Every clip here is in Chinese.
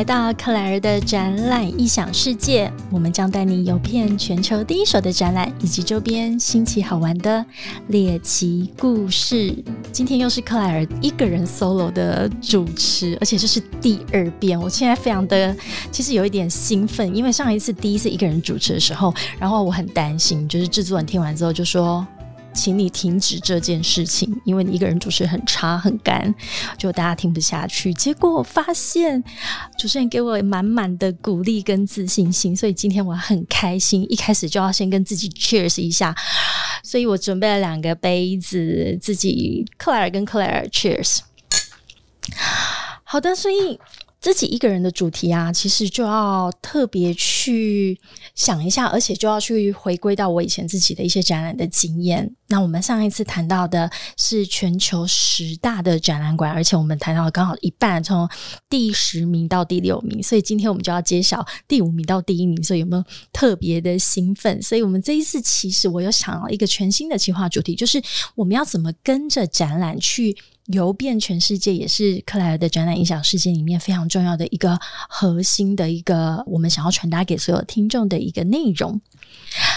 来到克莱尔的展览异想世界，我们将带你游遍全球第一手的展览以及周边新奇好玩的猎奇故事。今天又是克莱尔一个人 solo 的主持，而且这是第二遍。我现在非常的，其实有一点兴奋，因为上一次第一次一个人主持的时候，然后我很担心，就是制作人听完之后就说。请你停止这件事情，因为你一个人主持很差很干，就大家听不下去。结果我发现主持人给我满满的鼓励跟自信心，所以今天我很开心。一开始就要先跟自己 cheers 一下，所以我准备了两个杯子，自己克莱尔跟克莱尔 cheers。好的，所以。自己一个人的主题啊，其实就要特别去想一下，而且就要去回归到我以前自己的一些展览的经验。那我们上一次谈到的是全球十大的展览馆，而且我们谈到了刚好一半，从第十名到第六名，所以今天我们就要揭晓第五名到第一名。所以有没有特别的兴奋？所以我们这一次其实我有想了一个全新的企划主题，就是我们要怎么跟着展览去。游遍全世界也是克莱尔的展览影响世界里面非常重要的一个核心的一个我们想要传达给所有听众的一个内容。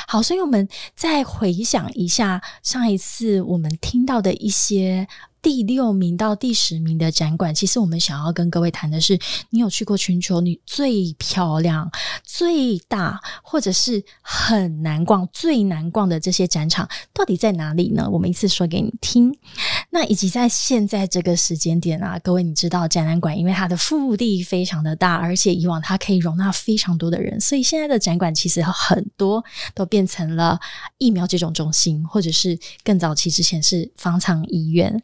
好，所以我们再回想一下上一次我们听到的一些。第六名到第十名的展馆，其实我们想要跟各位谈的是，你有去过全球你最漂亮、最大，或者是很难逛、最难逛的这些展场，到底在哪里呢？我们一次说给你听。那以及在现在这个时间点啊，各位你知道展览馆因为它的腹地非常的大，而且以往它可以容纳非常多的人，所以现在的展馆其实很多都变成了疫苗接种中心，或者是更早期之前是方舱医院。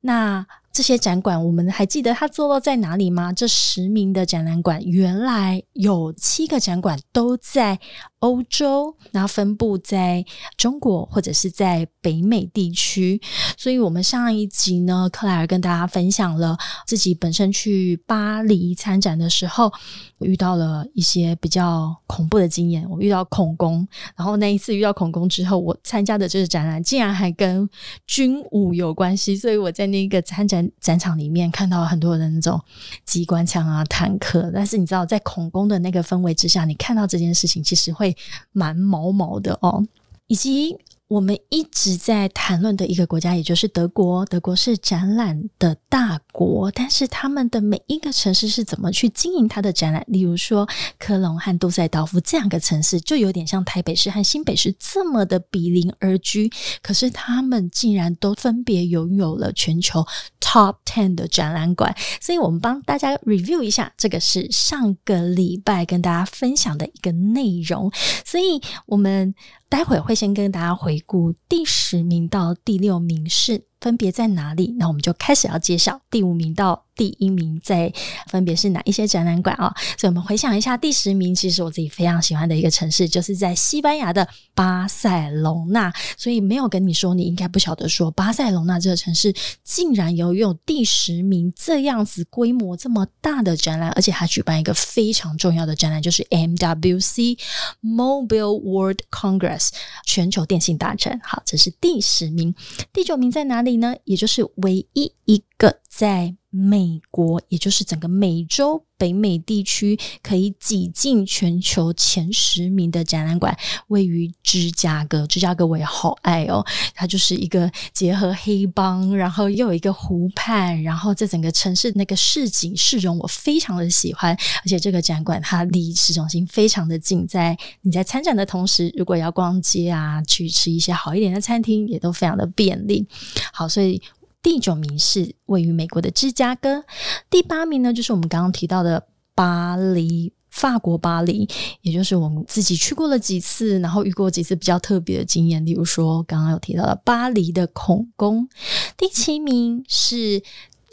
那这些展馆，我们还记得它坐落在哪里吗？这十名的展览馆，原来有七个展馆都在欧洲，然后分布在中国或者是在北美地区。所以，我们上一集呢，克莱尔跟大家分享了自己本身去巴黎参展的时候。我遇到了一些比较恐怖的经验，我遇到恐攻，然后那一次遇到恐攻之后，我参加的这个展览竟然还跟军武有关系，所以我在那个参展展场里面看到了很多的那种机关枪啊、坦克，但是你知道，在恐攻的那个氛围之下，你看到这件事情其实会蛮毛毛的哦，以及。我们一直在谈论的一个国家，也就是德国。德国是展览的大国，但是他们的每一个城市是怎么去经营它的展览？例如说，科隆和杜塞道夫这两个城市，就有点像台北市和新北市这么的比邻而居。可是他们竟然都分别拥有了全球 top ten 的展览馆。所以我们帮大家 review 一下，这个是上个礼拜跟大家分享的一个内容。所以我们。待会会先跟大家回顾第十名到第六名是分别在哪里，那我们就开始要介绍第五名到。第一名在分别是哪一些展览馆啊？所以我们回想一下，第十名其实我自己非常喜欢的一个城市，就是在西班牙的巴塞隆纳。所以没有跟你说，你应该不晓得说，巴塞隆纳这个城市竟然有有第十名这样子规模这么大的展览，而且还举办一个非常重要的展览，就是 MWC Mobile World Congress 全球电信大展。好，这是第十名。第九名在哪里呢？也就是唯一一个在。美国，也就是整个美洲、北美地区，可以挤进全球前十名的展览馆，位于芝加哥。芝加哥我也好爱哦，它就是一个结合黑帮，然后又有一个湖畔，然后这整个城市那个市景市容我非常的喜欢。而且这个展馆它离市中心非常的近，在你在参展的同时，如果要逛街啊，去吃一些好一点的餐厅，也都非常的便利。好，所以。第九名是位于美国的芝加哥，第八名呢就是我们刚刚提到的巴黎，法国巴黎，也就是我们自己去过了几次，然后遇过几次比较特别的经验，例如说刚刚有提到的巴黎的孔宫。第七名是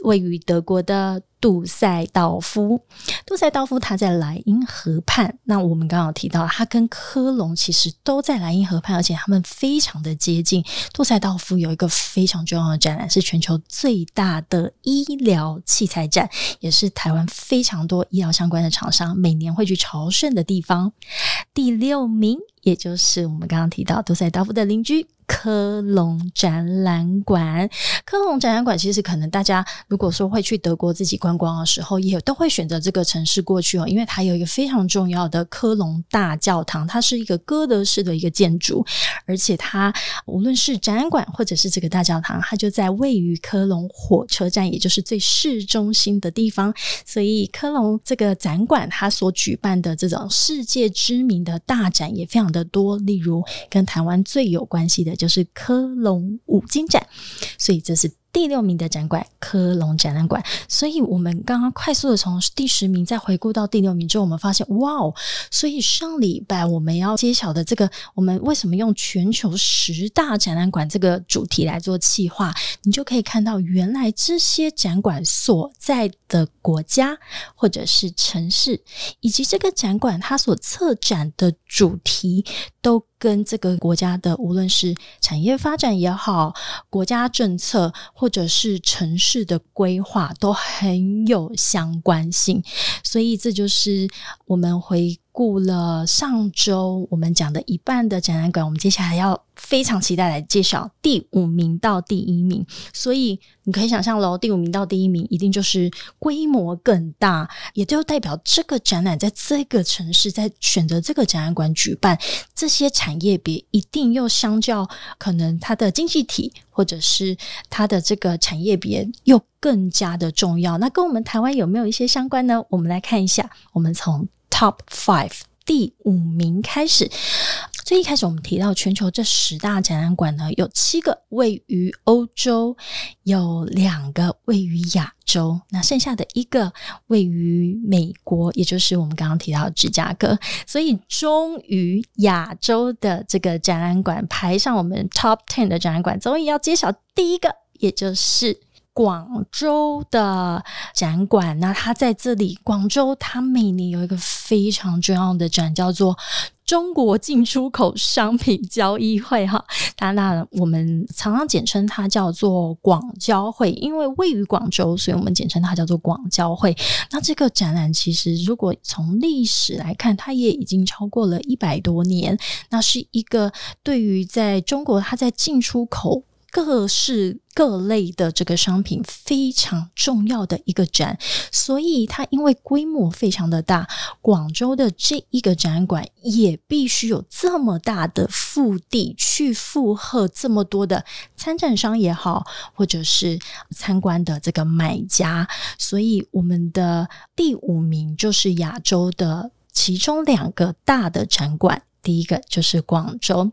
位于德国的。杜塞道夫，杜塞道夫他在莱茵河畔。那我们刚刚提到，他跟科隆其实都在莱茵河畔，而且他们非常的接近。杜塞道夫有一个非常重要的展览，是全球最大的医疗器材展，也是台湾非常多医疗相关的厂商每年会去朝圣的地方。第六名，也就是我们刚刚提到杜塞道夫的邻居。科隆展览馆，科隆展览馆其实可能大家如果说会去德国自己观光的时候，也都会选择这个城市过去哦，因为它有一个非常重要的科隆大教堂，它是一个哥德式的一个建筑，而且它无论是展览馆或者是这个大教堂，它就在位于科隆火车站，也就是最市中心的地方，所以科隆这个展馆它所举办的这种世界知名的大展也非常的多，例如跟台湾最有关系的。就是科隆五金展，所以这是。第六名的展馆科隆展览馆，所以我们刚刚快速的从第十名再回顾到第六名之后，我们发现哇哦！所以上礼拜我们要揭晓的这个，我们为什么用全球十大展览馆这个主题来做企划，你就可以看到原来这些展馆所在的国家或者是城市，以及这个展馆它所策展的主题，都跟这个国家的无论是产业发展也好，国家政策。或者是城市的规划都很有相关性，所以这就是我们回顾了上周我们讲的一半的展览馆，我们接下来要。非常期待来介绍第五名到第一名，所以你可以想象喽，第五名到第一名一定就是规模更大，也就代表这个展览在这个城市在选择这个展览馆举办，这些产业别一定又相较可能它的经济体或者是它的这个产业别又更加的重要。那跟我们台湾有没有一些相关呢？我们来看一下，我们从 Top Five 第五名开始。最一开始，我们提到全球这十大展览馆呢，有七个位于欧洲，有两个位于亚洲，那剩下的一个位于美国，也就是我们刚刚提到芝加哥。所以，终于亚洲的这个展览馆排上我们 Top Ten 的展览馆，终于要揭晓第一个，也就是广州的展馆。那它在这里，广州它每年有一个非常重要的展，叫做。中国进出口商品交易会，哈，那那，我们常常简称它叫做广交会，因为位于广州，所以我们简称它叫做广交会。那这个展览其实，如果从历史来看，它也已经超过了一百多年。那是一个对于在中国，它在进出口。各式各类的这个商品非常重要的一个展，所以它因为规模非常的大，广州的这一个展馆也必须有这么大的腹地去负荷这么多的参展商也好，或者是参观的这个买家，所以我们的第五名就是亚洲的其中两个大的展馆。第一个就是广州，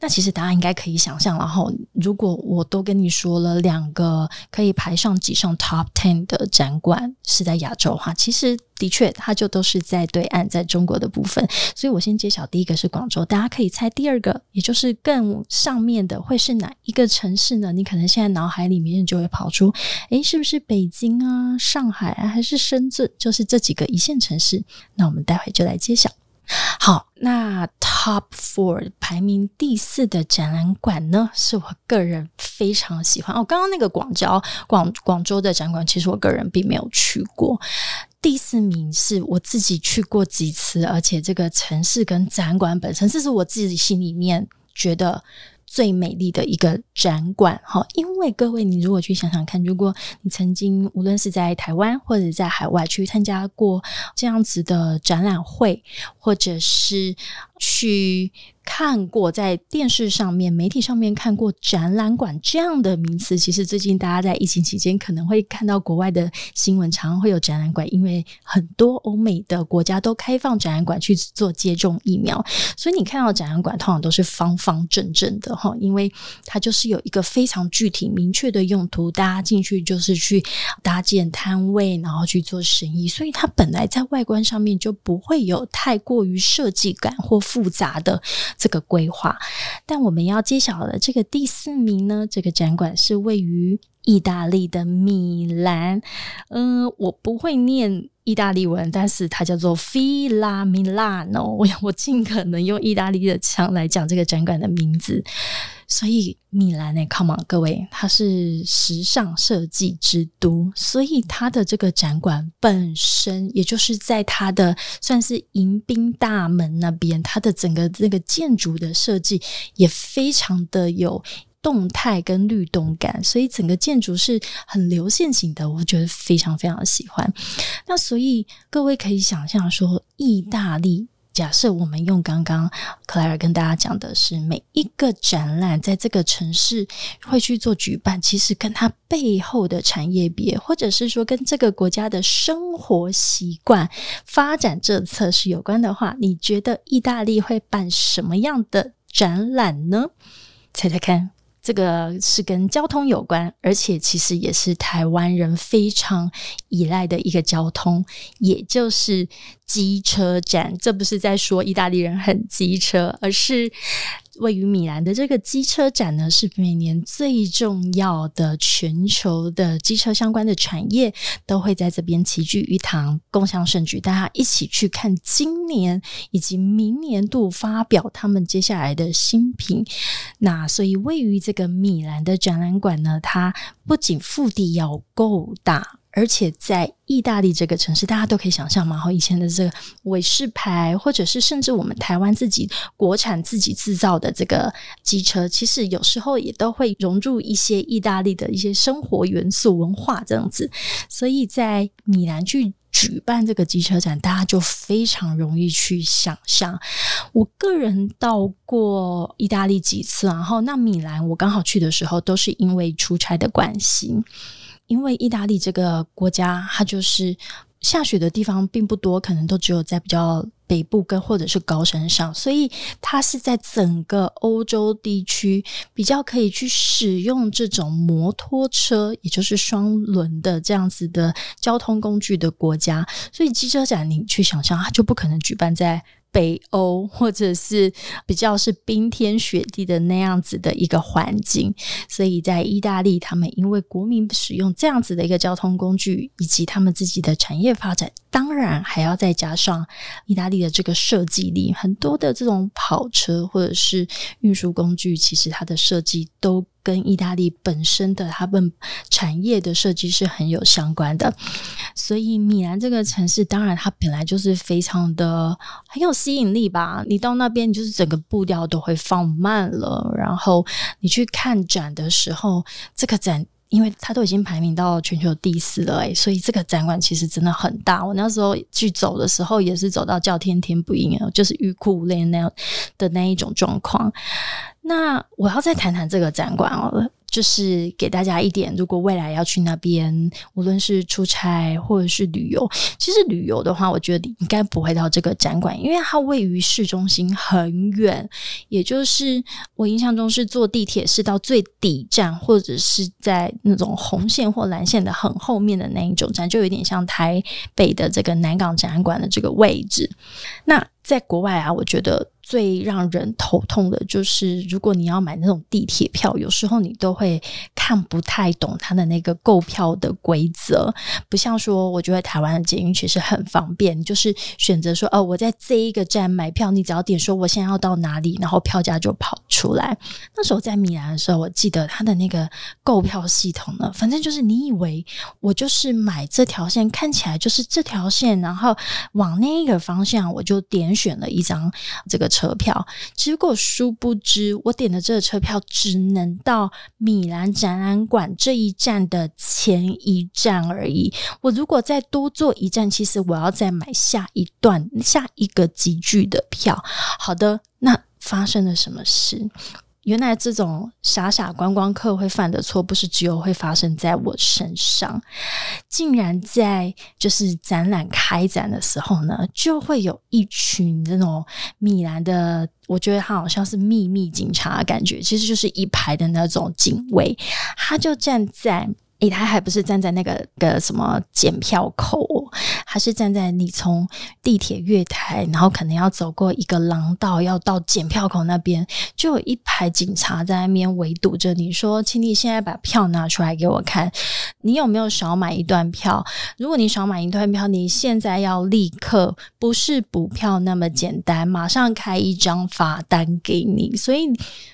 那其实大家应该可以想象，然后如果我都跟你说了两个可以排上挤上 top ten 的展馆是在亚洲哈，其实的确它就都是在对岸，在中国的部分。所以我先揭晓第一个是广州，大家可以猜第二个，也就是更上面的会是哪一个城市呢？你可能现在脑海里面就会跑出，诶，是不是北京啊、上海啊，还是深圳？就是这几个一线城市。那我们待会就来揭晓。好，那 Top Four 排名第四的展览馆呢，是我个人非常喜欢哦。刚刚那个广交广广州的展馆，其实我个人并没有去过。第四名是我自己去过几次，而且这个城市跟展馆本身，这是我自己心里面觉得。最美丽的一个展馆，哈，因为各位，你如果去想想看，如果你曾经无论是在台湾或者在海外去参加过这样子的展览会，或者是去。看过在电视上面、媒体上面看过展览馆这样的名词，其实最近大家在疫情期间可能会看到国外的新闻，常常会有展览馆，因为很多欧美的国家都开放展览馆去做接种疫苗，所以你看到展览馆通常都是方方正正的哈，因为它就是有一个非常具体明确的用途，大家进去就是去搭建摊位，然后去做生意，所以它本来在外观上面就不会有太过于设计感或复杂的。这个规划，但我们要揭晓的这个第四名呢？这个展馆是位于意大利的米兰。嗯，我不会念意大利文，但是它叫做 Fila Milano。我我尽可能用意大利的腔来讲这个展馆的名字。所以米兰呢，come on，各位，它是时尚设计之都，所以它的这个展馆本身，也就是在它的算是迎宾大门那边，它的整个那个建筑的设计也非常的有。动态跟律动感，所以整个建筑是很流线型的，我觉得非常非常喜欢。那所以各位可以想象说，意大利，假设我们用刚刚克莱尔跟大家讲的是，每一个展览在这个城市会去做举办，其实跟它背后的产业别，或者是说跟这个国家的生活习惯、发展政策是有关的话，你觉得意大利会办什么样的展览呢？猜猜看。这个是跟交通有关，而且其实也是台湾人非常依赖的一个交通，也就是机车站。这不是在说意大利人很机车，而是。位于米兰的这个机车展呢，是每年最重要的全球的机车相关的产业都会在这边齐聚一堂，共享盛举，大家一起去看今年以及明年度发表他们接下来的新品。那所以位于这个米兰的展览馆呢，它不仅腹地要够大。而且在意大利这个城市，大家都可以想象嘛，哈，以前的这个韦氏牌，或者是甚至我们台湾自己国产自己制造的这个机车，其实有时候也都会融入一些意大利的一些生活元素、文化这样子。所以在米兰去举办这个机车展，大家就非常容易去想象。我个人到过意大利几次，然后那米兰我刚好去的时候，都是因为出差的关系。因为意大利这个国家，它就是下雪的地方并不多，可能都只有在比较北部跟或者是高山上，所以它是在整个欧洲地区比较可以去使用这种摩托车，也就是双轮的这样子的交通工具的国家。所以机车展，你去想象，它就不可能举办在。北欧或者是比较是冰天雪地的那样子的一个环境，所以在意大利，他们因为国民使用这样子的一个交通工具，以及他们自己的产业发展，当然还要再加上意大利的这个设计力，很多的这种跑车或者是运输工具，其实它的设计都。跟意大利本身的他们产业的设计是很有相关的，所以米兰这个城市，当然它本来就是非常的很有吸引力吧。你到那边，你就是整个步调都会放慢了。然后你去看展的时候，这个展因为它都已经排名到全球第四了，诶，所以这个展馆其实真的很大。我那时候去走的时候，也是走到叫天天不应，就是欲哭无泪那样的那一种状况。那我要再谈谈这个展馆哦。就是给大家一点，如果未来要去那边，无论是出差或者是旅游，其实旅游的话，我觉得应该不会到这个展馆，因为它位于市中心很远，也就是我印象中是坐地铁是到最底站，或者是在那种红线或蓝线的很后面的那一种站，就有点像台北的这个南港展览馆的这个位置。那在国外啊，我觉得最让人头痛的就是，如果你要买那种地铁票，有时候你都会看不太懂它的那个购票的规则。不像说，我觉得台湾的捷运其实很方便，就是选择说，哦，我在这一个站买票，你只要点说我现在要到哪里，然后票价就跑出来。那时候在米兰的时候，我记得它的那个购票系统呢，反正就是你以为我就是买这条线，看起来就是这条线，然后往那个方向我就点。选了一张这个车车票，结果殊不知，我点的这个车票只能到米兰展览馆这一站的前一站而已。我如果再多坐一站，其实我要再买下一段、下一个集聚的票。好的，那发生了什么事？原来这种傻傻观光客会犯的错，不是只有会发生在我身上，竟然在就是展览开展的时候呢，就会有一群这种米兰的，我觉得他好像是秘密警察的感觉，其实就是一排的那种警卫，他就站在。诶，他还不是站在那个个什么检票口，多，还是站在你从地铁月台，然后可能要走过一个廊道，要到检票口那边，就有一排警察在那边围堵着你说：“请你现在把票拿出来给我看，你有没有少买一段票？如果你少买一段票，你现在要立刻不是补票那么简单，马上开一张罚单给你。”所以，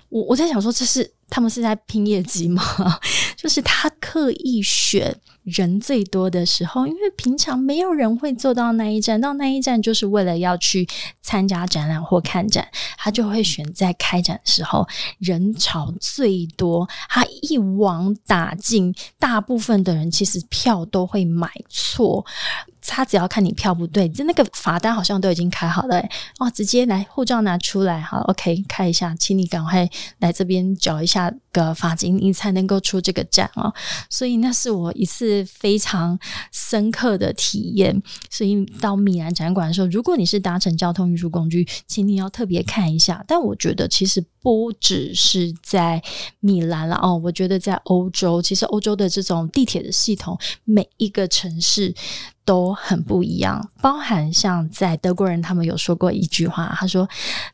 我我在想说，这是。他们是在拼业绩吗？就是他刻意选人最多的时候，因为平常没有人会坐到那一站，到那一站就是为了要去参加展览或看展，他就会选在开展的时候人潮最多，他一网打尽，大部分的人其实票都会买错。他只要看你票不对，就那个罚单好像都已经开好了，哦，直接来护照拿出来，好，OK，开一下，请你赶快来这边缴一下个罚金，你才能够出这个站哦。所以那是我一次非常深刻的体验。所以到米兰展馆的时候，如果你是搭乘交通运输工具，请你要特别看一下。但我觉得其实不只是在米兰了哦，我觉得在欧洲，其实欧洲的这种地铁的系统，每一个城市。都很不一样，包含像在德国人，他们有说过一句话，他说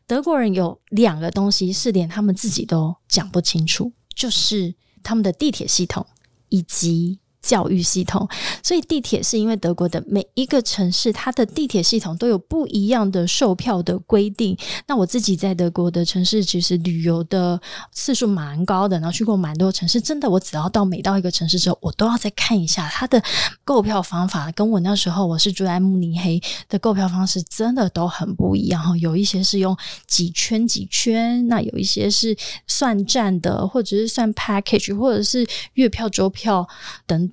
德国人有两个东西是连他们自己都讲不清楚，就是他们的地铁系统以及。教育系统，所以地铁是因为德国的每一个城市，它的地铁系统都有不一样的售票的规定。那我自己在德国的城市，其实旅游的次数蛮高的，然后去过蛮多城市。真的，我只要到每到一个城市之后，我都要再看一下它的购票方法，跟我那时候我是住在慕尼黑的购票方式真的都很不一样哈。有一些是用几圈几圈，那有一些是算站的，或者是算 package，或者是月票、周票等。等，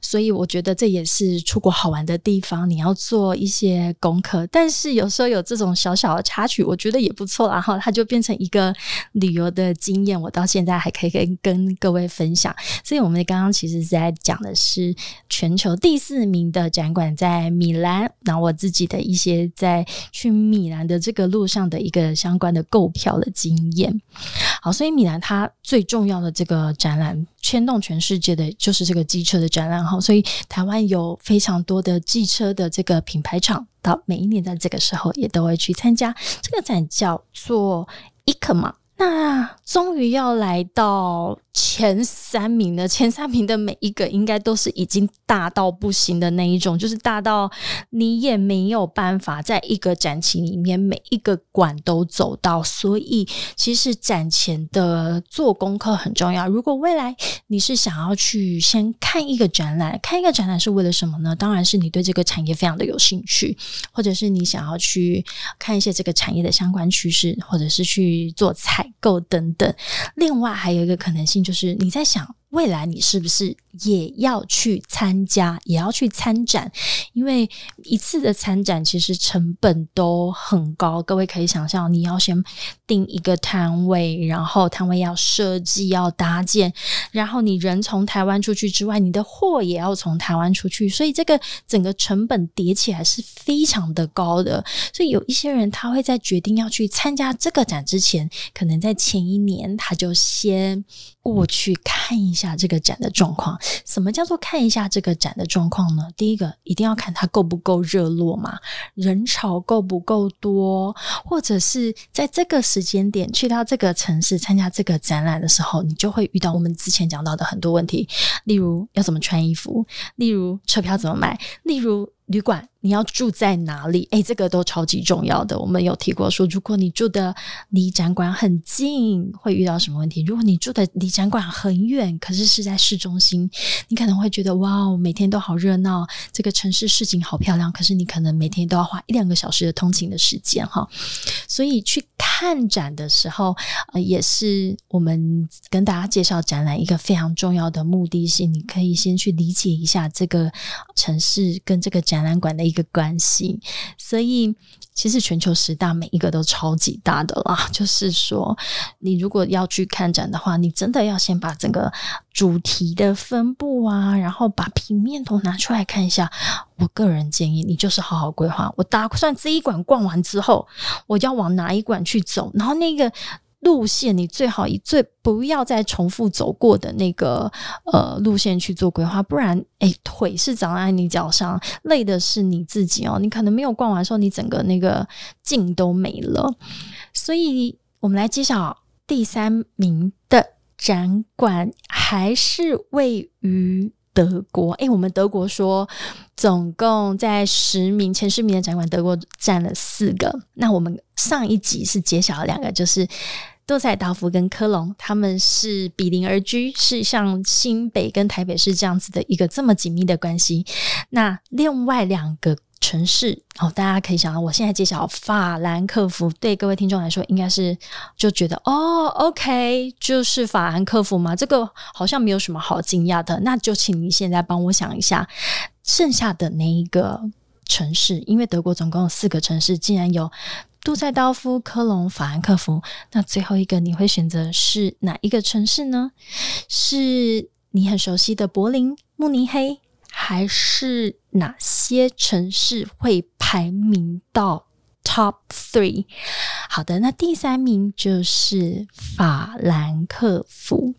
所以我觉得这也是出国好玩的地方，你要做一些功课。但是有时候有这种小小的插曲，我觉得也不错。然后它就变成一个旅游的经验，我到现在还可以跟跟各位分享。所以我们刚刚其实在讲的是全球第四名的展馆在米兰，那我自己的一些在去米兰的这个路上的一个相关的购票的经验。好，所以米兰它最重要的这个展览。牵动全世界的就是这个机车的展览哈，所以台湾有非常多的机车的这个品牌厂，到每一年在这个时候也都会去参加这个展，叫做 e c o m a。那终于要来到。前三名的前三名的每一个，应该都是已经大到不行的那一种，就是大到你也没有办法在一个展期里面每一个馆都走到。所以，其实展前的做功课很重要。如果未来你是想要去先看一个展览，看一个展览是为了什么呢？当然是你对这个产业非常的有兴趣，或者是你想要去看一些这个产业的相关趋势，或者是去做采购等等。另外，还有一个可能性。就是你在想。未来你是不是也要去参加，也要去参展？因为一次的参展其实成本都很高。各位可以想象，你要先订一个摊位，然后摊位要设计、要搭建，然后你人从台湾出去之外，你的货也要从台湾出去，所以这个整个成本叠起来是非常的高的。所以有一些人他会在决定要去参加这个展之前，可能在前一年他就先过去看一下。这个展的状况，什么叫做看一下这个展的状况呢？第一个，一定要看它够不够热络嘛，人潮够不够多，或者是在这个时间点去到这个城市参加这个展览的时候，你就会遇到我们之前讲到的很多问题，例如要怎么穿衣服，例如车票怎么买，例如。旅馆你要住在哪里？诶，这个都超级重要的。我们有提过说，如果你住的离展馆很近，会遇到什么问题？如果你住的离展馆很远，可是是在市中心，你可能会觉得哇，每天都好热闹，这个城市市景好漂亮。可是你可能每天都要花一两个小时的通勤的时间哈。所以去看展的时候，呃，也是我们跟大家介绍展览一个非常重要的目的性。你可以先去理解一下这个城市跟这个展。览馆的一个关系，所以其实全球十大每一个都超级大的啦。就是说，你如果要去看展的话，你真的要先把整个主题的分布啊，然后把平面图拿出来看一下。我个人建议，你就是好好规划。我打算这一馆逛完之后，我要往哪一馆去走，然后那个。路线，你最好以最不要再重复走过的那个呃路线去做规划，不然哎腿是长在你脚上，累的是你自己哦。你可能没有逛完的时候，你整个那个劲都没了。所以我们来揭晓第三名的展馆，还是位于。德国，诶，我们德国说，总共在十名前十名的展馆，德国占了四个。那我们上一集是揭晓了两个，就是杜塞道夫跟科隆，他们是比邻而居，是像新北跟台北市这样子的一个这么紧密的关系。那另外两个。城市哦，大家可以想到，我现在介绍法兰克福，对各位听众来说，应该是就觉得哦，OK，就是法兰克福嘛，这个好像没有什么好惊讶的。那就请你现在帮我想一下，剩下的那一个城市，因为德国总共有四个城市，竟然有杜塞道夫、科隆、法兰克福，那最后一个你会选择是哪一个城市呢？是你很熟悉的柏林、慕尼黑？还是哪些城市会排名到 top three？好的，那第三名就是法兰克福。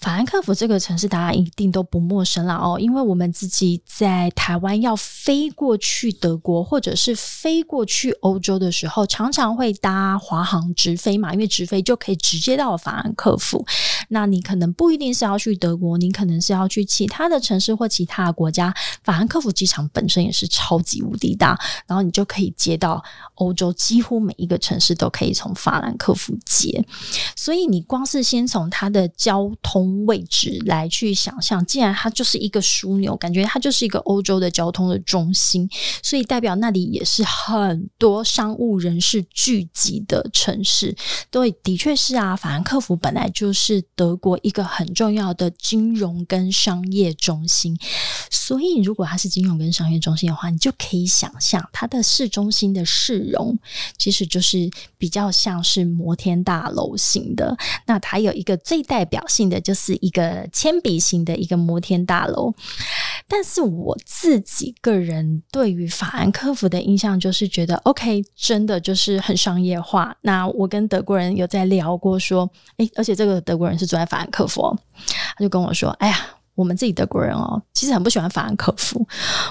法兰克福这个城市，大家一定都不陌生了哦，因为我们自己在台湾要飞过去德国，或者是飞过去欧洲的时候，常常会搭华航直飞嘛，因为直飞就可以直接到法兰克福。那你可能不一定是要去德国，你可能是要去其他的城市或其他的国家。法兰克福机场本身也是超级无敌大，然后你就可以接到欧洲几乎每一个城市都可以从法兰克福接。所以你光是先从它的交通。位置来去想象，既然它就是一个枢纽，感觉它就是一个欧洲的交通的中心，所以代表那里也是很多商务人士聚集的城市。对，的确是啊，法兰克福本来就是德国一个很重要的金融跟商业中心，所以如果它是金融跟商业中心的话，你就可以想象它的市中心的市容其实就是比较像是摩天大楼型的。那它有一个最代表性的就。是一个铅笔型的一个摩天大楼，但是我自己个人对于法兰克福的印象就是觉得，OK，真的就是很商业化。那我跟德国人有在聊过，说，诶，而且这个德国人是住在法兰克福，他就跟我说，哎呀，我们自己德国人哦，其实很不喜欢法兰克福。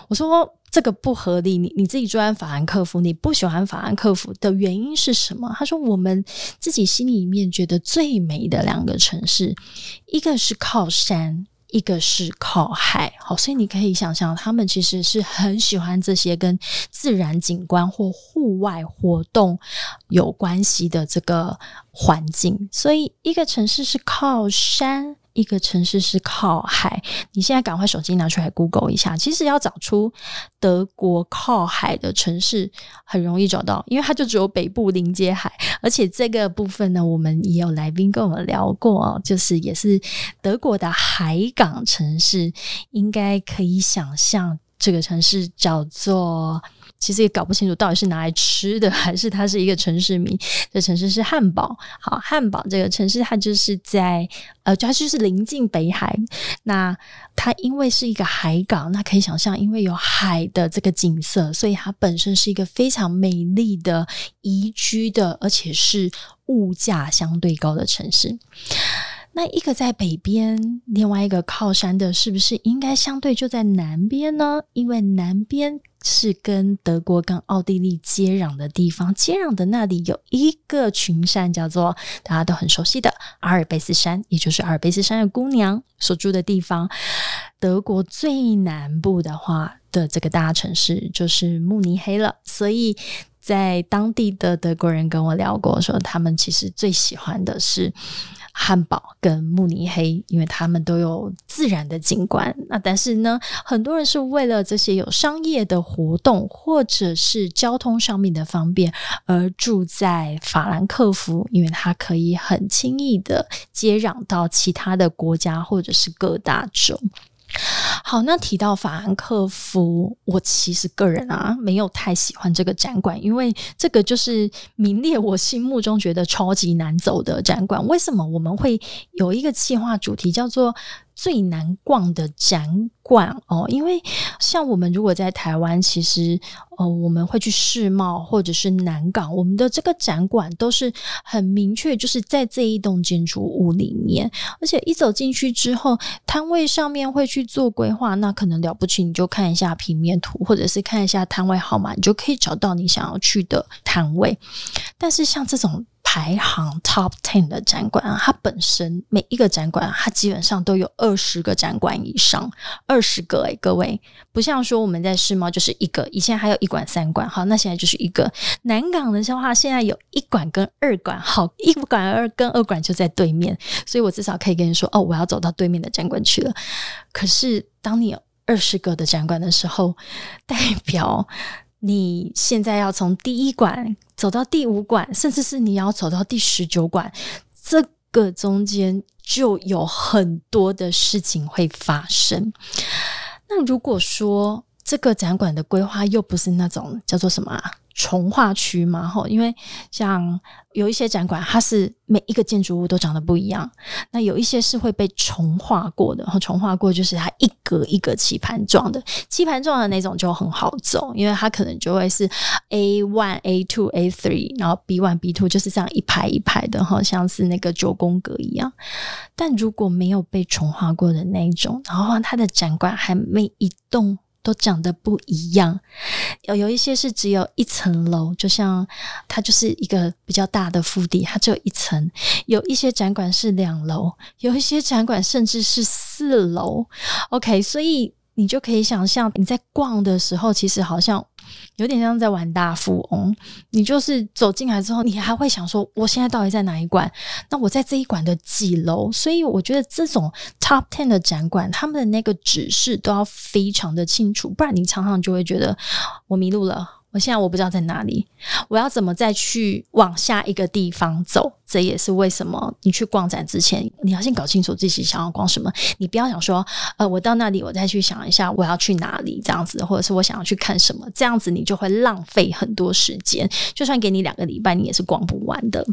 我说。这个不合理，你你自己住在法兰克福，你不喜欢法兰克福的原因是什么？他说，我们自己心里面觉得最美的两个城市，一个是靠山，一个是靠海。好，所以你可以想象，他们其实是很喜欢这些跟自然景观或户外活动有关系的这个环境。所以，一个城市是靠山。一个城市是靠海，你现在赶快手机拿出来 Google 一下。其实要找出德国靠海的城市很容易找到，因为它就只有北部临接海，而且这个部分呢，我们也有来宾跟我们聊过，就是也是德国的海港城市，应该可以想象这个城市叫做。其实也搞不清楚到底是拿来吃的，还是它是一个城市名。这城市是汉堡。好，汉堡这个城市，它就是在呃，它就是临近北海。那它因为是一个海港，那可以想象，因为有海的这个景色，所以它本身是一个非常美丽的宜居的，而且是物价相对高的城市。那一个在北边，另外一个靠山的，是不是应该相对就在南边呢？因为南边是跟德国跟奥地利接壤的地方，接壤的那里有一个群山，叫做大家都很熟悉的阿尔卑斯山，也就是阿尔卑斯山的姑娘所住的地方。德国最南部的话的这个大城市就是慕尼黑了，所以。在当地的德国人跟我聊过，说他们其实最喜欢的是汉堡跟慕尼黑，因为他们都有自然的景观。那但是呢，很多人是为了这些有商业的活动或者是交通上面的方便而住在法兰克福，因为它可以很轻易的接壤到其他的国家或者是各大洲。好，那提到法兰克福，我其实个人啊没有太喜欢这个展馆，因为这个就是名列我心目中觉得超级难走的展馆。为什么我们会有一个计划主题叫做最难逛的展馆哦，因为像我们如果在台湾，其实呃我们会去世贸或者是南港，我们的这个展馆都是很明确，就是在这一栋建筑物里面，而且一走进去之后，摊位上面会去做规划，那可能了不起，你就看一下平面图，或者是看一下摊位号码，你就可以找到你想要去的摊位。但是像这种。排行 top ten 的展馆啊，它本身每一个展馆，它基本上都有二十个展馆以上，二十个诶，各位不像说我们在世贸就是一个，以前还有一馆三馆，好，那现在就是一个。南港的话，现在有一馆跟二馆，好，一馆二跟二馆就在对面，所以我至少可以跟你说，哦，我要走到对面的展馆去了。可是当你有二十个的展馆的时候，代表。你现在要从第一馆走到第五馆，甚至是你要走到第十九馆，这个中间就有很多的事情会发生。那如果说这个展馆的规划又不是那种叫做什么？重化区嘛，吼，因为像有一些展馆，它是每一个建筑物都长得不一样。那有一些是会被重化过的，然后重化过就是它一格一格棋盘状的，棋盘状的那种就很好走，因为它可能就会是 A one、A two、A three，然后 B one、B two 就是这样一排一排的，好像是那个九宫格一样。但如果没有被重化过的那一种，然后它的展馆还没一栋。都长得不一样，有有一些是只有一层楼，就像它就是一个比较大的腹地，它只有一层；有一些展馆是两楼，有一些展馆甚至是四楼。OK，所以你就可以想象你在逛的时候，其实好像。有点像在玩大富翁，你就是走进来之后，你还会想说，我现在到底在哪一馆？那我在这一馆的几楼？所以我觉得这种 top ten 的展馆，他们的那个指示都要非常的清楚，不然你常常就会觉得我迷路了。我现在我不知道在哪里，我要怎么再去往下一个地方走？这也是为什么你去逛展之前，你要先搞清楚自己想要逛什么。你不要想说，呃，我到那里我再去想一下我要去哪里这样子，或者是我想要去看什么，这样子你就会浪费很多时间。就算给你两个礼拜，你也是逛不完的。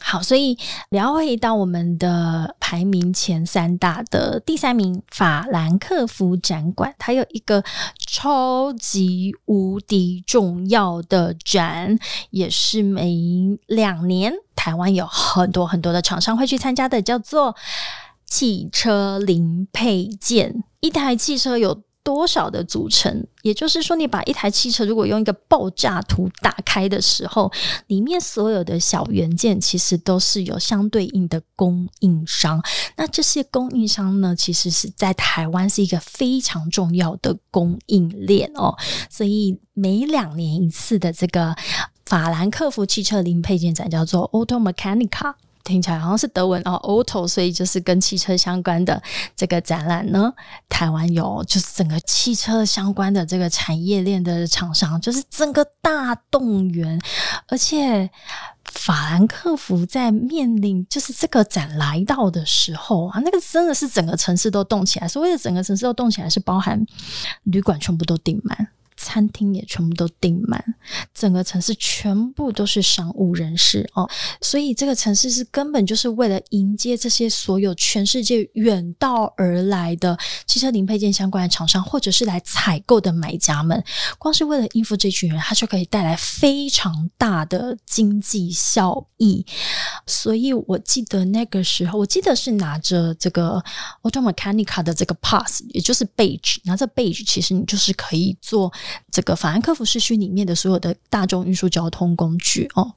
好，所以聊回到我们的排名前三大的第三名法兰克福展馆，它有一个超级无敌重要的展，也是每两年台湾有很多很多的厂商会去参加的，叫做汽车零配件。一台汽车有。多少的组成？也就是说，你把一台汽车如果用一个爆炸图打开的时候，里面所有的小元件其实都是有相对应的供应商。那这些供应商呢，其实是在台湾是一个非常重要的供应链哦。所以每两年一次的这个法兰克福汽车零配件展叫做 Auto Mechanica。听起来好像是德文哦，auto，所以就是跟汽车相关的这个展览呢。台湾有就是整个汽车相关的这个产业链的厂商，就是整个大动员。而且法兰克福在面临就是这个展来到的时候啊，那个真的是整个城市都动起来。所谓的整个城市都动起来，是包含旅馆全部都订满。餐厅也全部都订满，整个城市全部都是商务人士哦，所以这个城市是根本就是为了迎接这些所有全世界远道而来的汽车零配件相关的厂商，或者是来采购的买家们。光是为了应付这群人，它就可以带来非常大的经济效益。所以我记得那个时候，我记得是拿着这个 Auto Mechanica 的这个 pass，也就是 badge，拿着 badge，其实你就是可以做。这个法兰克福市区里面的所有的大众运输交通工具哦，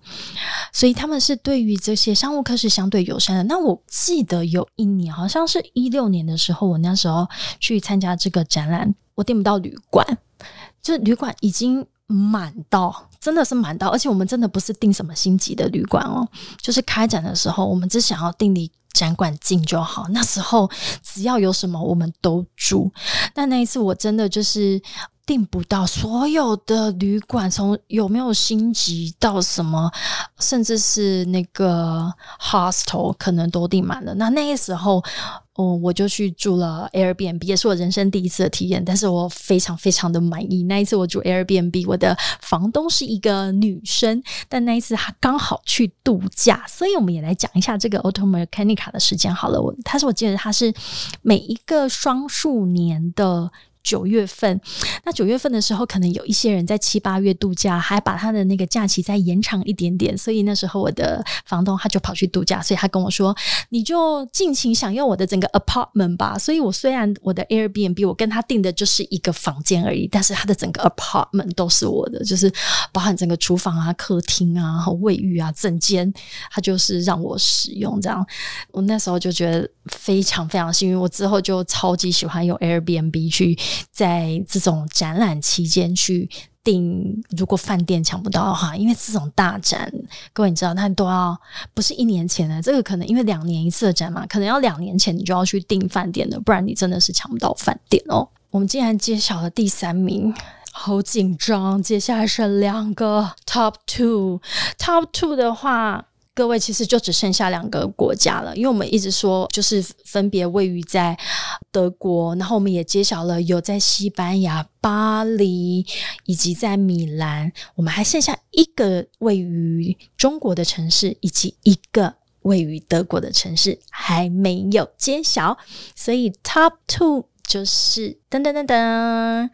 所以他们是对于这些商务客是相对友善的。那我记得有一年，好像是一六年的时候，我那时候去参加这个展览，我订不到旅馆，就旅馆已经满到，真的是满到，而且我们真的不是订什么星级的旅馆哦，就是开展的时候，我们只想要订离展馆近就好。那时候只要有什么，我们都住。但那一次我真的就是。订不到，所有的旅馆从有没有星级到什么，甚至是那个 hostel 可能都订满了。那那个时候。哦，我就去住了 Airbnb，也是我人生第一次的体验，但是我非常非常的满意。那一次我住 Airbnb，我的房东是一个女生，但那一次她刚好去度假，所以我们也来讲一下这个 Auto Mechanica 的时间好了。我，他是我记得他是每一个双数年的。九月份，那九月份的时候，可能有一些人在七八月度假，还把他的那个假期再延长一点点。所以那时候我的房东他就跑去度假，所以他跟我说：“你就尽情享用我的整个 apartment 吧。”所以，我虽然我的 Airbnb 我跟他订的就是一个房间而已，但是他的整个 apartment 都是我的，就是包含整个厨房啊、客厅啊、卫浴啊、整间，他就是让我使用。这样，我那时候就觉得非常非常幸运。我之后就超级喜欢用 Airbnb 去。在这种展览期间去订，如果饭店抢不到的话，因为这种大展，各位你知道，它都要不是一年前的，这个可能因为两年一次的展嘛，可能要两年前你就要去订饭店的，不然你真的是抢不到饭店哦。我们竟然揭晓了第三名，好紧张！接下来是两个 top two，top two 的话。各位其实就只剩下两个国家了，因为我们一直说就是分别位于在德国，然后我们也揭晓了有在西班牙巴黎以及在米兰，我们还剩下一个位于中国的城市以及一个位于德国的城市还没有揭晓，所以 Top Two 就是噔噔噔噔。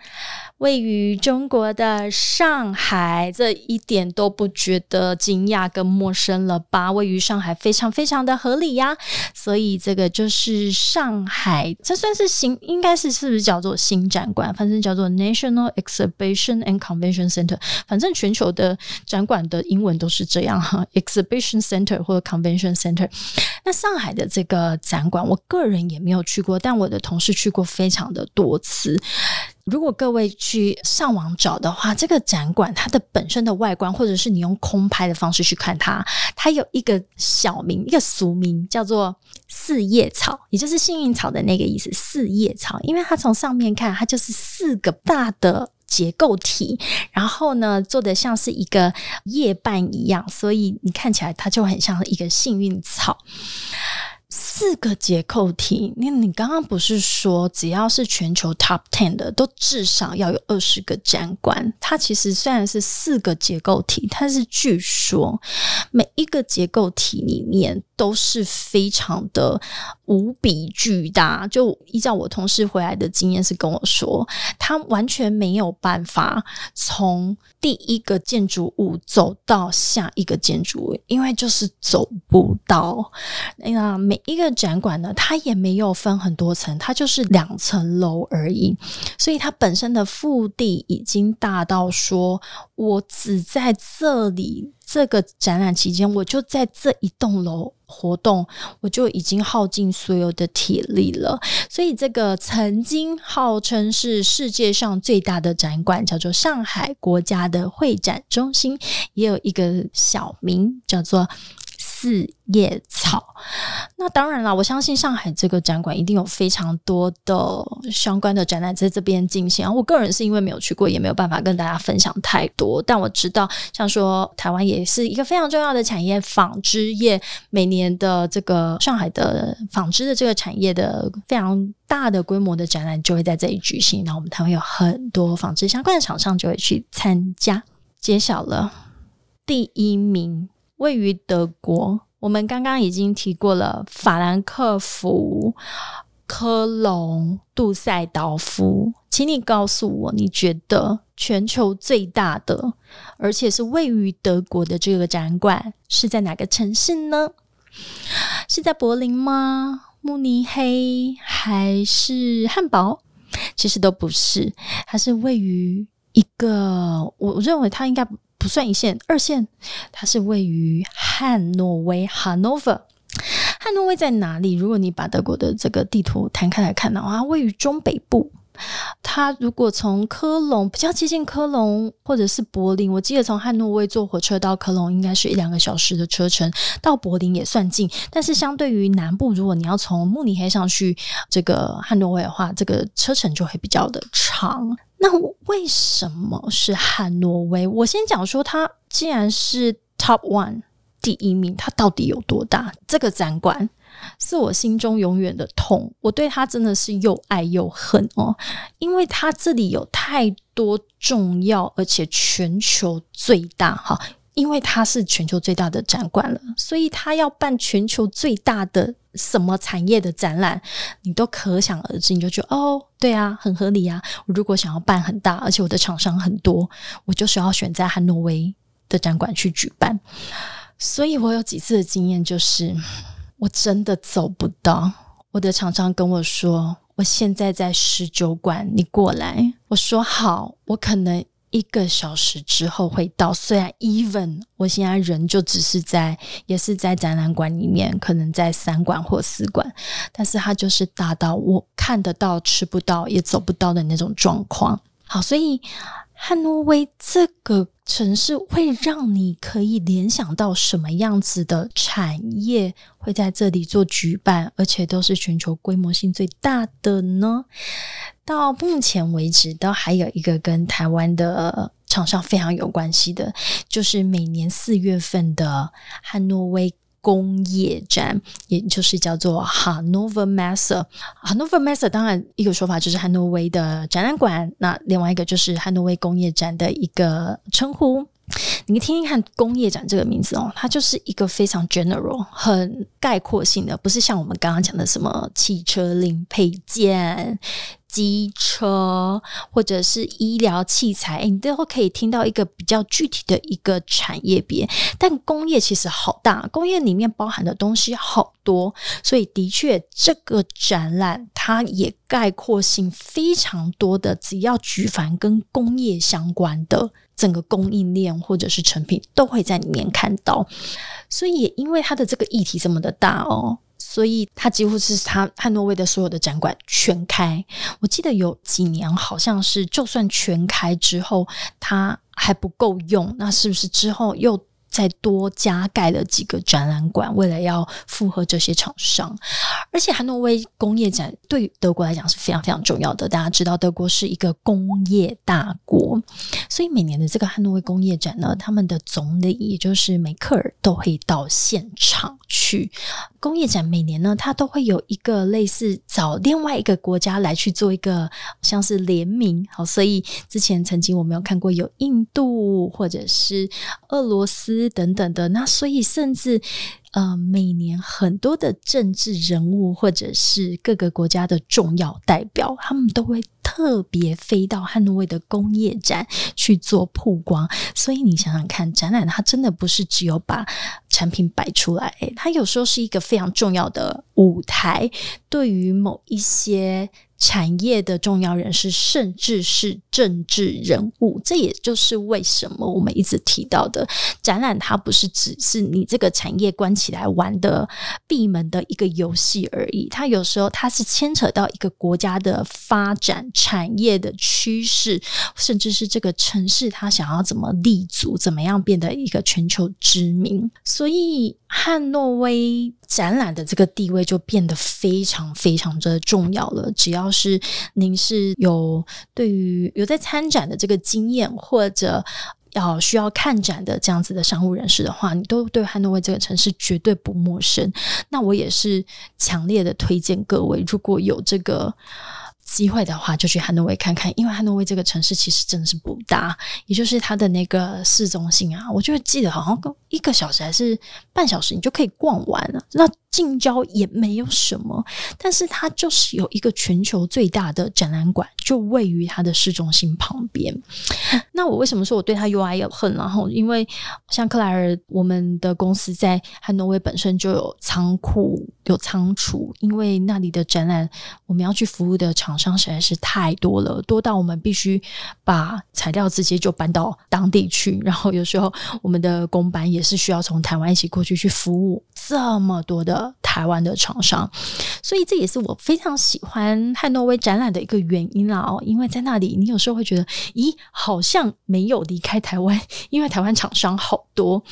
位于中国的上海，这一点都不觉得惊讶跟陌生了吧？位于上海，非常非常的合理呀。所以这个就是上海，这算是新，应该是是不是叫做新展馆？反正叫做 National Exhibition and Convention Center。反正全球的展馆的英文都是这样哈，Exhibition Center 或者 Convention Center。那上海的这个展馆，我个人也没有去过，但我的同事去过非常的多次。如果各位去上网找的话，这个展馆它的本身的外观，或者是你用空拍的方式去看它，它有一个小名，一个俗名叫做四叶草，也就是幸运草的那个意思。四叶草，因为它从上面看，它就是四个大的结构体，然后呢做的像是一个叶瓣一样，所以你看起来它就很像一个幸运草。四个结构体，那你刚刚不是说只要是全球 top ten 的，都至少要有二十个展馆？它其实虽然是四个结构体，但是据说每一个结构体里面都是非常的无比巨大。就依照我同事回来的经验是跟我说，他完全没有办法从第一个建筑物走到下一个建筑物，因为就是走不到。那每一个展馆呢，它也没有分很多层，它就是两层楼而已，所以它本身的腹地已经大到说，我只在这里这个展览期间，我就在这一栋楼活动，我就已经耗尽所有的体力了。所以这个曾经号称是世界上最大的展馆，叫做上海国家的会展中心，也有一个小名叫做。四叶草，那当然了，我相信上海这个展馆一定有非常多的相关的展览在这边进行。我个人是因为没有去过，也没有办法跟大家分享太多。但我知道，像说台湾也是一个非常重要的产业，纺织业每年的这个上海的纺织的这个产业的非常大的规模的展览就会在这里举行。那我们台湾有很多纺织相关的厂商就会去参加。揭晓了第一名。位于德国，我们刚刚已经提过了法兰克福、科隆、杜塞道夫，请你告诉我，你觉得全球最大的，而且是位于德国的这个展馆是在哪个城市呢？是在柏林吗？慕尼黑还是汉堡？其实都不是，它是位于一个，我认为它应该。不算一线，二线，它是位于汉诺威 （Hanover）。汉诺威在哪里？如果你把德国的这个地图摊开来看的话，位于中北部。它如果从科隆比较接近科隆，或者是柏林，我记得从汉诺威坐火车到科隆应该是一两个小时的车程，到柏林也算近。但是相对于南部，如果你要从慕尼黑上去这个汉诺威的话，这个车程就会比较的长。那为什么是汉诺威？我先讲说，它既然是 Top One 第一名，它到底有多大？这个展馆是我心中永远的痛，我对它真的是又爱又恨哦，因为它这里有太多重要，而且全球最大哈。因为它是全球最大的展馆了，所以它要办全球最大的什么产业的展览，你都可想而知。你就觉得哦，对啊，很合理啊。我如果想要办很大，而且我的厂商很多，我就是要选在汉诺威的展馆去举办。所以我有几次的经验，就是我真的走不到。我的厂商跟我说：“我现在在十九馆，你过来。”我说：“好，我可能。”一个小时之后会到，虽然 even 我现在人就只是在，也是在展览馆里面，可能在三馆或四馆，但是它就是大到我看得到、吃不到、也走不到的那种状况。好，所以汉诺威这个城市会让你可以联想到什么样子的产业会在这里做举办，而且都是全球规模性最大的呢？到目前为止，都还有一个跟台湾的厂商非常有关系的，就是每年四月份的汉诺威工业展，也就是叫做 Hanover Messe。Hanover Messe 当然一个说法就是汉诺威的展览馆，那另外一个就是汉诺威工业展的一个称呼。你听听看，工业展这个名字哦，它就是一个非常 general、很概括性的，不是像我们刚刚讲的什么汽车零配件。机车或者是医疗器材，你都可以听到一个比较具体的一个产业别。但工业其实好大，工业里面包含的东西好多，所以的确这个展览它也概括性非常多的，只要举凡跟工业相关的整个供应链或者是成品都会在里面看到。所以也因为它的这个议题这么的大哦。所以他几乎是他汉诺威的所有的展馆全开。我记得有几年好像是，就算全开之后，它还不够用，那是不是之后又？再多加盖了几个展览馆，为了要符合这些厂商，而且汉诺威工业展对德国来讲是非常非常重要的。大家知道，德国是一个工业大国，所以每年的这个汉诺威工业展呢，他们的总理也就是梅克尔都会到现场去。工业展每年呢，它都会有一个类似找另外一个国家来去做一个像是联名。好，所以之前曾经我们有看过有印度或者是俄罗斯。等等的，那所以甚至呃，每年很多的政治人物或者是各个国家的重要代表，他们都会特别飞到汉诺威的工业展去做曝光。所以你想想看，展览它真的不是只有把产品摆出来，它有时候是一个非常重要的舞台，对于某一些。产业的重要人士，甚至是政治人物，这也就是为什么我们一直提到的展览，它不是只是你这个产业关起来玩的闭门的一个游戏而已。它有时候它是牵扯到一个国家的发展、产业的趋势，甚至是这个城市它想要怎么立足，怎么样变得一个全球知名。所以汉诺威展览的这个地位就变得非常非常的重要了。只要是您是有对于有在参展的这个经验，或者要需要看展的这样子的商务人士的话，你都对汉诺威这个城市绝对不陌生。那我也是强烈的推荐各位，如果有这个。机会的话，就去汉诺威看看，因为汉诺威这个城市其实真的是不大，也就是它的那个市中心啊，我就记得好像一个小时还是半小时，你就可以逛完了。那近郊也没有什么，但是它就是有一个全球最大的展览馆，就位于它的市中心旁边。那我为什么说我对他又爱又恨？然后因为像克莱尔，我们的公司在汉诺威本身就有仓库、有仓储，因为那里的展览我们要去服务的厂。商实在是太多了，多到我们必须把材料直接就搬到当地去。然后有时候我们的工班也是需要从台湾一起过去去服务这么多的台湾的厂商，所以这也是我非常喜欢汉诺威展览的一个原因啦。哦，因为在那里，你有时候会觉得，咦，好像没有离开台湾，因为台湾厂商好多，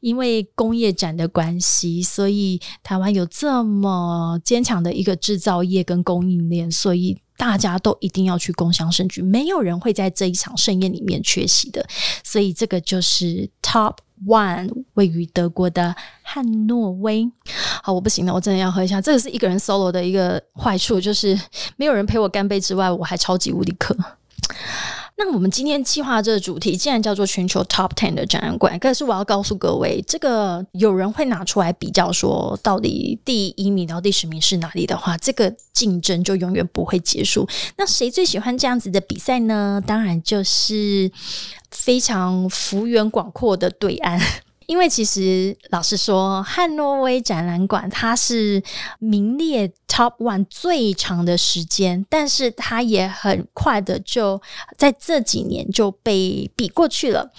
因为工业展的关系，所以台湾有这么坚强的一个制造业跟供应链，所以。大家都一定要去共享盛举，没有人会在这一场盛宴里面缺席的。所以这个就是 Top One，位于德国的汉诺威。好，我不行了，我真的要喝一下。这个是一个人 solo 的一个坏处，就是没有人陪我干杯之外，我还超级无敌渴。那我们今天计划这个主题，既然叫做全球 Top Ten 的展览馆，可是我要告诉各位，这个有人会拿出来比较，说到底第一名到第十名是哪里的话，这个竞争就永远不会结束。那谁最喜欢这样子的比赛呢？当然就是非常幅员广阔的对岸。因为其实老实说，汉诺威展览馆它是名列 Top One 最长的时间，但是它也很快的就在这几年就被比过去了。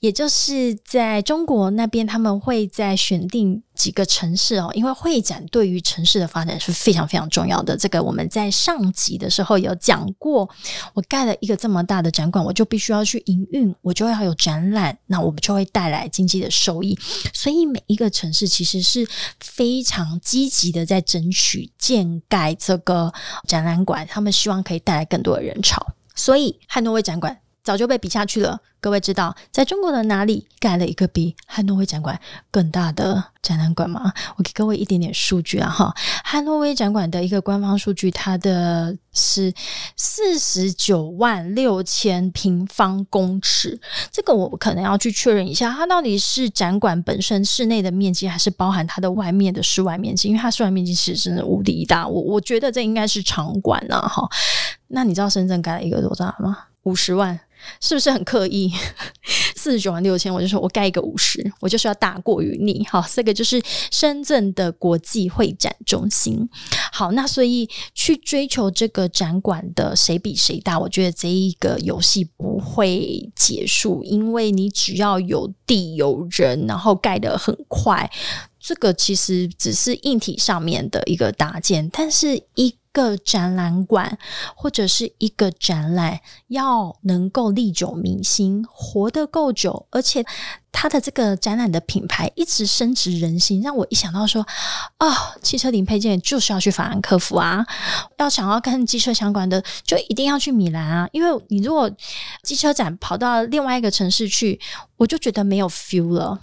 也就是在中国那边，他们会在选定几个城市哦，因为会展对于城市的发展是非常非常重要的。这个我们在上集的时候有讲过。我盖了一个这么大的展馆，我就必须要去营运，我就要有展览，那我们就会带来经济的收益。所以每一个城市其实是非常积极的在争取建盖这个展览馆，他们希望可以带来更多的人潮。所以汉诺威展馆。早就被比下去了。各位知道，在中国的哪里盖了一个比汉诺威展馆更大的展览馆吗？我给各位一点点数据啊，哈，汉诺威展馆的一个官方数据，它的是四十九万六千平方公尺。这个我可能要去确认一下，它到底是展馆本身室内的面积，还是包含它的外面的室外面积？因为它室外面积其实真的无敌大。我我觉得这应该是场馆啊，哈。那你知道深圳盖了一个多大吗？五十万。是不是很刻意？四十九万六千，我就说我盖一个五十，我就是要大过于你。好，这个就是深圳的国际会展中心。好，那所以去追求这个展馆的谁比谁大，我觉得这一个游戏不会结束，因为你只要有地有人，然后盖得很快，这个其实只是硬体上面的一个搭建，但是一。个展览馆或者是一个展览，要能够历久弥新，活得够久，而且它的这个展览的品牌一直深植人心，让我一想到说，啊，汽车零配件就是要去法兰克福啊，要想要跟机车相关的，就一定要去米兰啊，因为你如果机车展跑到另外一个城市去，我就觉得没有 feel 了。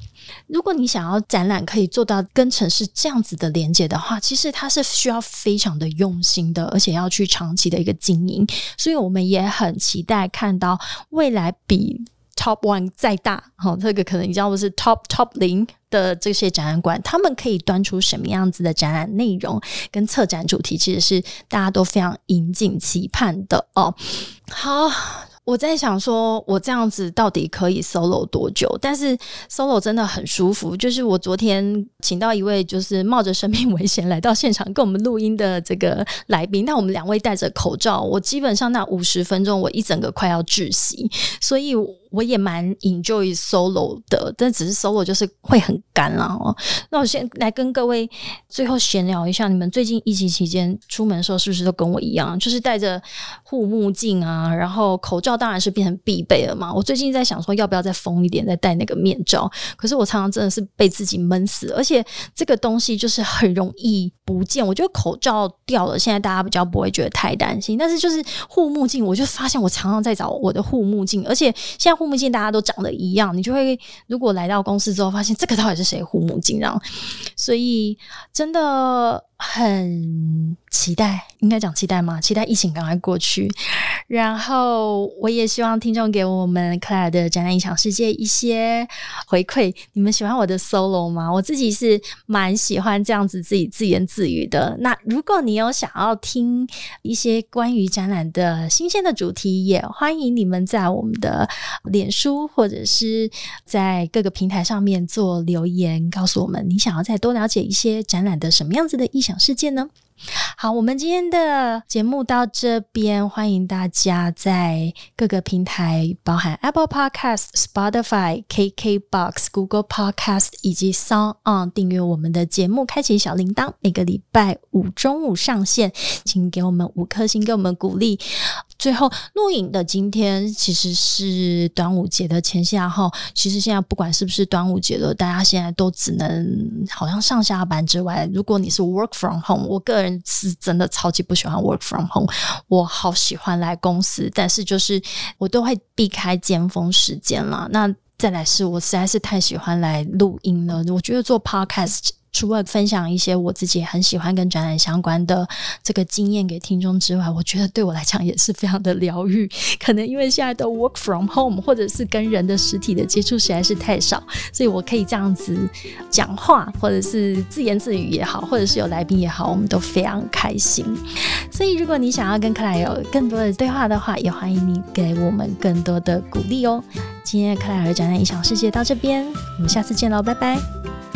如果你想要展览可以做到跟城市这样子的连接的话，其实它是需要非常的用心的，而且要去长期的一个经营。所以我们也很期待看到未来比 Top One 再大，哈，这个可能你知道不是 Top Top 零的这些展览馆，他们可以端出什么样子的展览内容跟策展主题，其实是大家都非常引颈期盼的哦。好。我在想说，我这样子到底可以 solo 多久？但是 solo 真的很舒服。就是我昨天请到一位，就是冒着生命危险来到现场跟我们录音的这个来宾，那我们两位戴着口罩，我基本上那五十分钟，我一整个快要窒息，所以。我也蛮 enjoy solo 的，但只是 solo 就是会很干啦哦。那我先来跟各位最后闲聊一下，你们最近疫情期间出门的时候是不是都跟我一样，就是戴着护目镜啊，然后口罩当然是变成必备了嘛。我最近在想说要不要再封一点，再戴那个面罩，可是我常常真的是被自己闷死，而且这个东西就是很容易不见。我觉得口罩掉了，现在大家比较不会觉得太担心，但是就是护目镜，我就发现我常常在找我的护目镜，而且现在。护目镜大家都长得一样，你就会如果来到公司之后，发现这个到底是谁护目镜？然，所以真的。很期待，应该讲期待吗？期待疫情赶快过去。然后，我也希望听众给我们克莱尔的展览影响世界一些回馈。你们喜欢我的 solo 吗？我自己是蛮喜欢这样子自己自言自语的。那如果你有想要听一些关于展览的新鲜的主题，也欢迎你们在我们的脸书或者是在各个平台上面做留言，告诉我们你想要再多了解一些展览的什么样子的意。想事件呢？好，我们今天的节目到这边，欢迎大家在各个平台，包含 Apple Podcast、Spotify、KKBox、Google Podcast 以及 Song On 订阅我们的节目，开启小铃铛，每个礼拜五中午上线，请给我们五颗星，给我们鼓励。最后录影的今天其实是端午节的前夕，然后其实现在不管是不是端午节了，大家现在都只能好像上下班之外，如果你是 work from home，我个人是真的超级不喜欢 work from home，我好喜欢来公司，但是就是我都会避开尖峰时间了。那再来是我实在是太喜欢来录音了，我觉得做 podcast。除了分享一些我自己很喜欢跟展览相关的这个经验给听众之外，我觉得对我来讲也是非常的疗愈。可能因为现在的 work from home，或者是跟人的实体的接触实在是太少，所以我可以这样子讲话，或者是自言自语也好，或者是有来宾也好，我们都非常开心。所以如果你想要跟克莱尔有更多的对话的话，也欢迎你给我们更多的鼓励哦。今天的克莱尔展览影响世界到这边，我们下次见喽，拜拜。